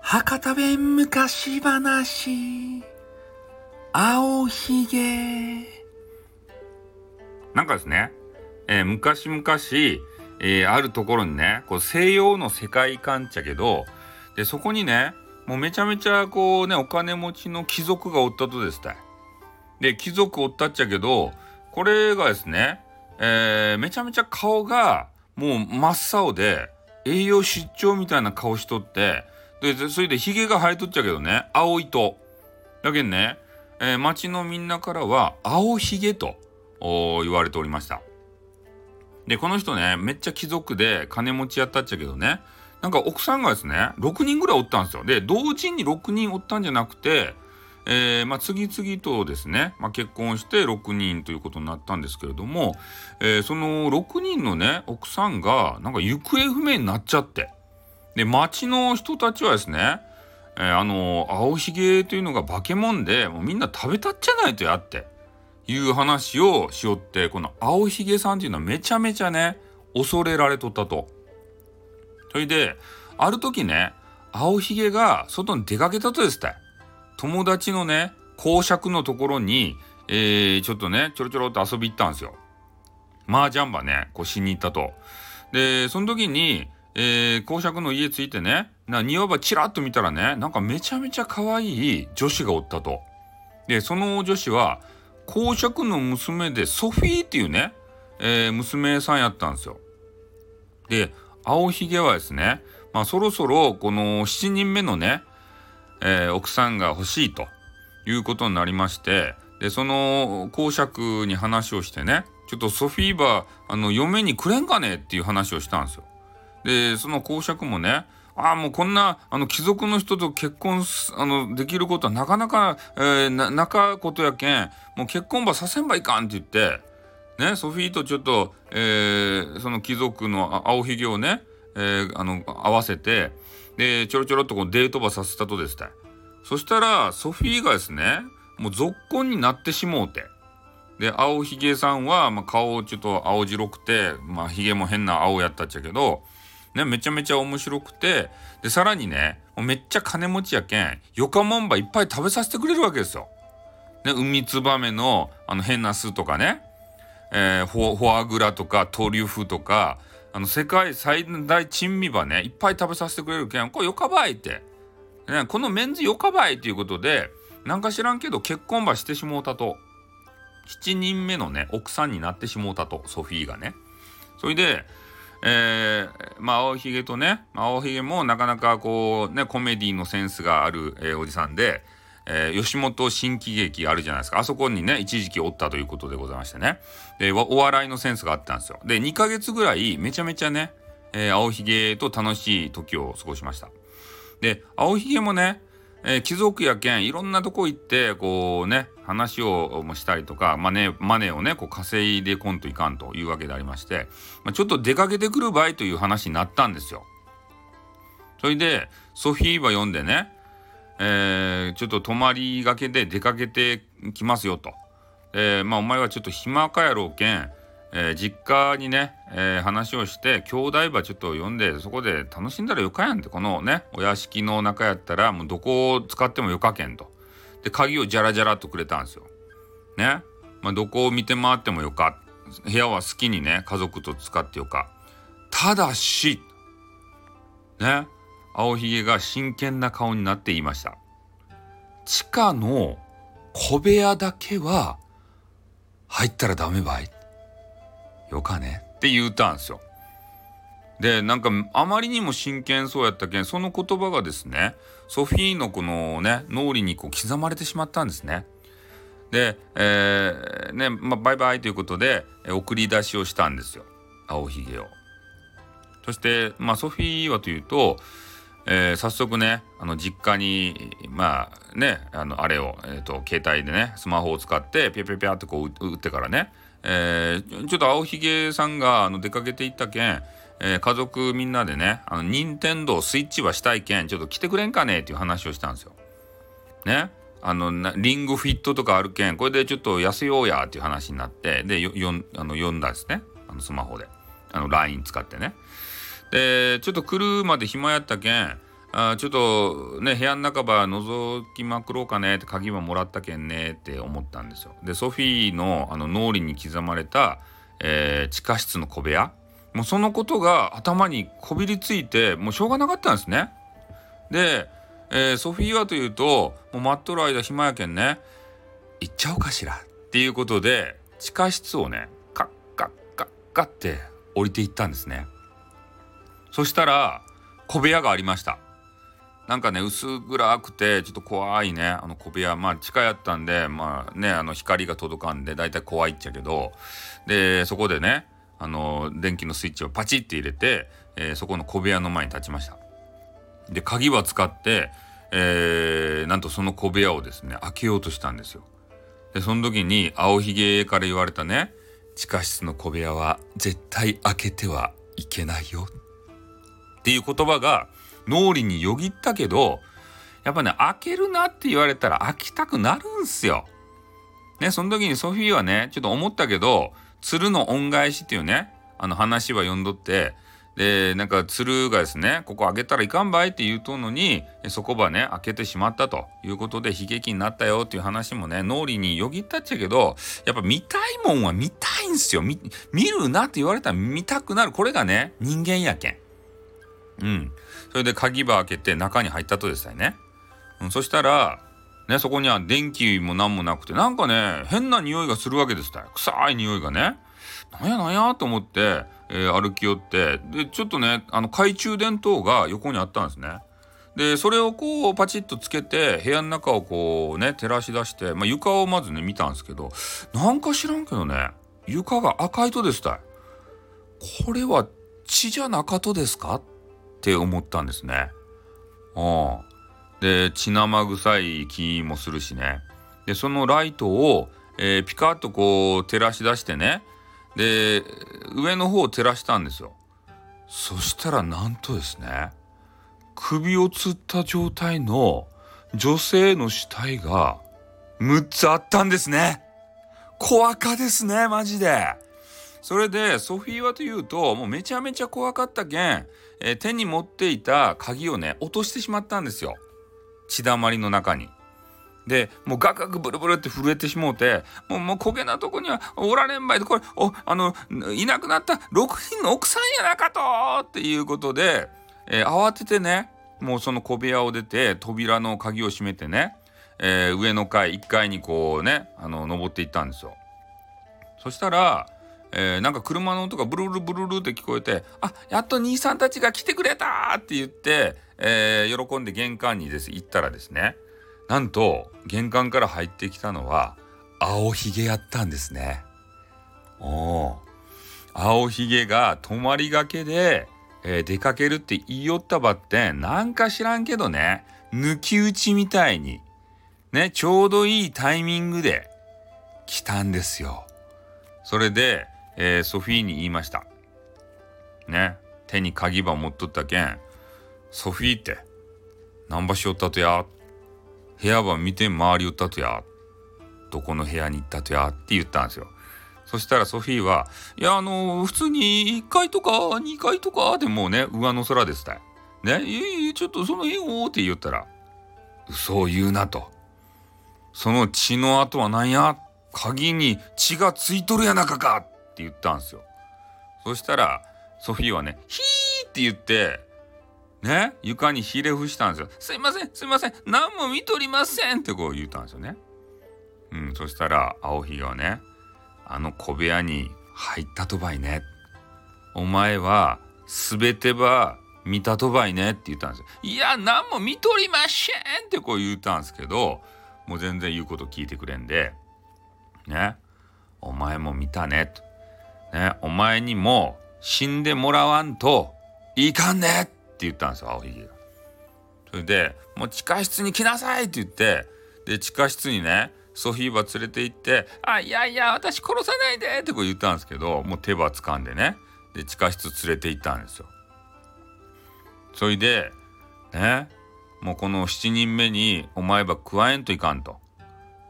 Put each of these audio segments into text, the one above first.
博多弁昔話青ひげ。なんかですね、えー、昔々、えー、あるところにねこう西洋の世界観っちゃけどでそこにねもうめちゃめちゃこうねお金持ちの貴族がおったとですたで貴族おったっちゃけどこれがですね、えー、めちゃめちゃ顔がもう真っ青で栄養失調みたいな顔しとってでそれでヒゲが生えとっちゃうけどね青いと。だけどね、えー、町のみんなからは青ひげと言われておりました。でこの人ねめっちゃ貴族で金持ちやったっちゃけどねなんか奥さんがですね6人ぐらいおったんですよ。で同時に6人おったんじゃなくてえー、まあ、次々とですね、まあ、結婚して6人ということになったんですけれども、えー、その6人のね奥さんがなんか行方不明になっちゃってで町の人たちはですね、えー、あの青ひげというのが化け物でもうみんな食べたっちゃないとやっていう話をしよってこの青ひげさんっていうのはめちゃめちゃね恐れられとったと。それである時ね青ひげが外に出かけたとですって友達のね公爵のところに、えー、ちょっとねちょろちょろっと遊び行ったんですよ。麻雀場ねこうしに行ったと。でその時に、えー、公爵の家着いてねな庭場チラッと見たらねなんかめちゃめちゃ可愛い女子がおったと。でその女子は公爵の娘でソフィーっていうね、えー、娘さんやったんですよ。で青ひげはですねまあそろそろこの7人目のねえー、奥さんが欲しいということになりましてでその公爵に話をしてねちょっとソフィーバーあの嫁にくれんかねっていう話をしたんですよ。でその公爵もねああもうこんなあの貴族の人と結婚あのできることはなかなか、えー、な中ことやけんもう結婚ばさせんばいかんって言ってねソフィーとちょっと、えー、その貴族の青ひげをね、えー、あの合わせてでちょろちょろっとこうデートばさせたとですたそしたらソフィーがですねもう続婚になってしもうてで青ひげさんは、まあ、顔ちょっと青白くてまあひげも変な青やったっちゃけどね、めちゃめちゃ面白くてでさらにねめっちゃ金持ちやけんよかもんばいっぱい食べさせてくれるわけですよ。ね、海ツバメのあの変な巣とかね、えー、フォアグラとかトリュフとかあの世界最大珍味ばねいっぱい食べさせてくれるけんこれよかばいって、ね、このメンズよかばいっていうことでなんか知らんけど結婚ばしてしもうたと。7人目のね奥さんになってしもうたとソフィーがね。それでえー、まあ青ひげとねま青ひげもなかなかこうねコメディのセンスがある、えー、おじさんでえー、吉本新喜劇あるじゃないですか。あそこにね、一時期おったということでございましてね。で、お笑いのセンスがあったんですよ。で、2ヶ月ぐらいめちゃめちゃね、えー、青ひげと楽しい時を過ごしました。で、青ひげもね、えー、貴族やけん、いろんなとこ行って、こうね、話をしたりとか、マネマネーをね、こう稼いでこんといかんというわけでありまして、まあ、ちょっと出かけてくる場合という話になったんですよ。それで、ソフィーは読んでね、えー、ちょっと泊まりがけで出かけてきますよと。えー、まあお前はちょっと暇かやろうけん、えー、実家にね、えー、話をして兄弟ばちょっと呼んでそこで楽しんだらよかやんってこのねお屋敷の中やったらもうどこを使ってもよかけんと。で鍵をジャラジャラとくれたんですよ。ね。まあ、どこを見て回ってもよか。部屋は好きにね家族と使ってよか。ただしね青ひげが真剣な顔になっていました。地下の小部屋だけは入ったらダメばい。よかねって言うたんですよ。でなんかあまりにも真剣そうやったけんその言葉がですねソフィーのこのね脳裏にこう刻まれてしまったんですね。で、えー、ねまあ、バイバイということで送り出しをしたんですよ青ひげを。そして、まあ、ソフィーはというとえー、早速ねあの実家にまあねあのあれを、えーと、携帯でねスマホを使ってピャピャピャってこう打ってからね、えー、ちょっと青ひげさんがあの出かけていったけん、えー、家族みんなでねあの任天堂スイッチはしたいけんちょっと来てくれんかねっていう話をしたんですよ。ねあのリングフィットとかあるけんこれでちょっと痩せようやっていう話になってでよよあの読んだんですねあのスマホで。あの LINE 使ってねでちょっと来るまで暇やったけんあちょっとね部屋の中ば覗きまくろうかねって鍵ももらったけんねって思ったんですよ。でソフィーのあの脳裏に刻まれた、えー、地下室の小部屋もうそのことが頭にこびりついてもうしょうがなかったんですね。で、えー、ソフィーはというともう待っとる間暇やけんね行っちゃおうかしらっていうことで地下室をねカッカッカッカッって降りていったんですね。そしたら小部屋がありました。なんかね薄暗くてちょっと怖いね。あの小部屋。まあ地下やったんでまあねあの光が届かんでだいたい怖いっちゃけど。でそこでねあの電気のスイッチをパチって入れて、えー、そこの小部屋の前に立ちました。で鍵は使って、えー、なんとその小部屋をですね開けようとしたんですよ。でその時に青ひげから言われたね地下室の小部屋は絶対開けてはいけないよっていう言葉が脳裏によぎったけどやっぱね開けるなって言われたら開きたくなるんすよ。ねその時にソフィーはねちょっと思ったけど鶴の恩返しっていうねあの話は読んどってでなんか鶴がですねここ開けたらいかんばいって言うとんのにそこばね開けてしまったということで悲劇になったよっていう話もね脳裏によぎったっちゃけどやっぱ見たいもんは見たいんすよ見るなって言われたら見たくなるこれがね人間やけん。うん。それで鍵場開けて中に入ったとですね。うん、そしたら、ね、そこには電気も何もなくて、なんかね、変な匂いがするわけですた臭い匂いがね。なんやなんやと思って、えー、歩き寄って、で、ちょっとね、あの、懐中電灯が横にあったんですね。で、それをこう、パチッとつけて、部屋の中をこうね、照らし出して、まあ、床をまずね、見たんですけど、なんか知らんけどね、床が赤いとですたい。これは血じゃなかとですか？って思ったんですね。うん。で血生臭い気もするしね。でそのライトを、えー、ピカッとこう照らし出してねで上の方を照らしたんですよ。そしたらなんとですね首をつった状態の女性の死体が6つあったんですね。怖かですねマジで。それでソフィーはというともうめちゃめちゃ怖かったけん、えー、手に持っていた鍵をね落としてしまったんですよ血だまりの中に。でもうガクガクブルブルって震えてしもうてもうもう焦げなとこにはおられんばいでこれおあのいなくなった6人の奥さんやなかとっていうことで、えー、慌ててねもうその小部屋を出て扉の鍵を閉めてね、えー、上の階1階にこうねあの登っていったんですよ。そしたらえー、なんか車の音がブルルブルルって聞こえて「あやっと兄さんたちが来てくれた!」って言って、えー、喜んで玄関にです行ったらですねなんと玄関から入ってきたのは青ひげやったんですね。お青ひげが泊まりがけで、えー、出かけるって言いよったばってなんか知らんけどね抜き打ちみたいにねちょうどいいタイミングで来たんですよ。それでえー、ソフィーに言いました。ね、手に鍵ば持っとったけん、ソフィーって、何場しよったとや、部屋ば見て回りよったとや、どこの部屋に行ったとや？って言ったんですよ。そしたらソフィーは、いや、あのー、普通に1階とか2階とかでもうね、上の空ですたい。ね、いいちょっとその辺をって言ったら、嘘を言うなと。その血の跡は何や？鍵に血がついとるやなかかって言ったんですよ。そしたらソフィーはね「ヒー!」って言ってね床にひれ伏したんですよ。すいませんすいません何も見とりませんってこう言ったんですよね。うん、そしたら青ひげはねあの小部屋に入ったとばいね。お前は全てば見たとばいねって言ったんですよ。いや何も見とりませんってこう言ったんですけどもう全然言うこと聞いてくれんでねお前も見たねと。ね、お前にも死んでもらわんといかんねって言ったんですよ青ひげが。それで「もう地下室に来なさい!」って言ってで地下室にねソフィーバ連れて行って「あいやいや私殺さないで!」ってこう言ったんですけどもう手羽掴んでねで地下室連れて行ったんですよ。それでねもうこの7人目にお前ば加えんといかんと。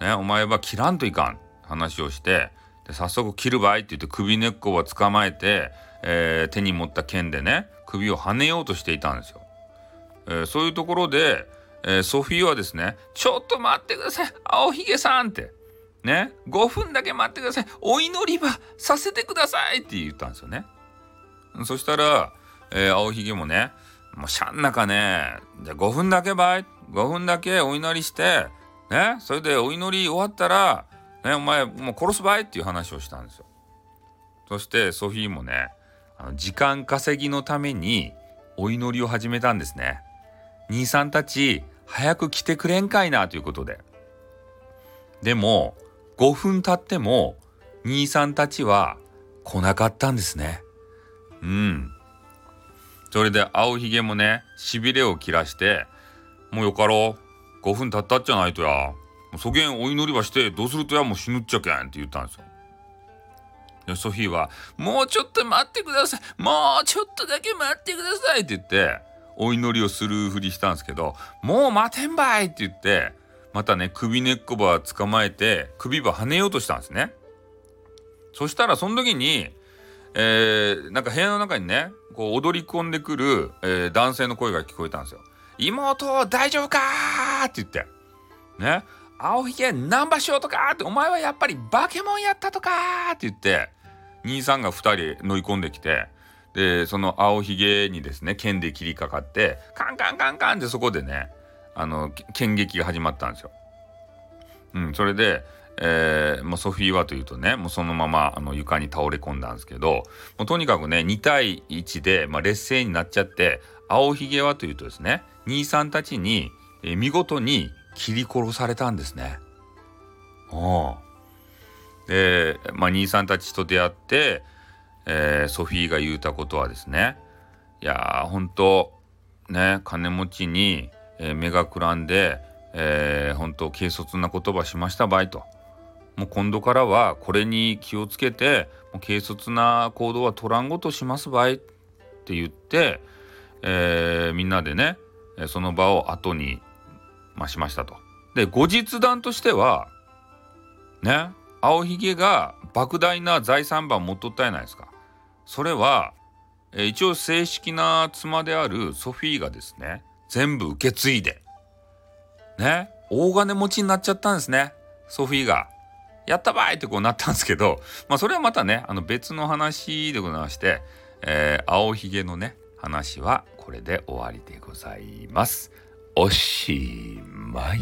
ねお前ば切らんといかん話をしてで早速切るばいって言って首根っこを捕まえて、えー、手に持った剣でね首をはねようとしていたんですよ。えー、そういうところで、えー、ソフィーはですね「ちょっと待ってください青ひげさん」ってね5分だけ待ってくださいお祈り場させてくださいって言ったんですよね。そしたら、えー、青ひげもねもうしゃんなかねじゃあ5分だけばい5分だけお祈りしてねそれでお祈り終わったらねお前もう殺すばいっていう話をしたんですよ。そしてソフィーもねあの時間稼ぎのためにお祈りを始めたんですね。兄さんたち早く来てくれんかいなということで。でも5分経っても兄さんたちは来なかったんですね。うん。それで青ひげもねしびれを切らして「もうよかろう5分経ったっちゃないとやそげんお祈りはしてどうするとやもう死ぬっちゃけん」って言ったんですよ。でソフィーは「もうちょっと待ってくださいもうちょっとだけ待ってください」って言ってお祈りをするふりしたんですけど「もう待てんばい!」って言ってまたね首根っこば捕まえて首ば跳ねようとしたんですね。そしたらその時に、えー、なんか部屋の中にねこう踊り込んでくる、えー、男性の声が聞こえたんですよ。妹大丈夫かって言って。ね。青ひげナンバーショートかってお前はやっぱりバケモンやったとかって言って兄さんが2人乗り込んできてでその青ひげにですね剣で切りかかってカンカンカンカンってそこでねあの剣撃が始まったんですよ。うん、それで、えー、もうソフィーはというとねもうそのままあの床に倒れ込んだんですけどもうとにかくね2対1で、まあ、劣勢になっちゃって青ひげはというとですね兄さんたちに、えー、見事に切り殺されたんですね。で、まあ、兄さんたちと出会って、えー、ソフィーが言うたことはですねいやー本当ね金持ちに、えー、目がくらんで、えー、本当軽率な言葉しましたばいと。もう今度からはこれに気をつけてもう軽率な行動は取らんごとしますばいって言って、えー、みんなでねその場を後にまあ、しましたと。で後日談としてはね青ひげが莫大な財産番持っとったやないですか。それは、え、一応正式な妻であるソフィーがですね全部受け継いでね大金持ちになっちゃったんですねソフィーが。やったばいってこうなったんですけど、まあ、それはまたねあの別の話でございまして、えー、青ひげのね話はこれで終わりでございます。おしまい。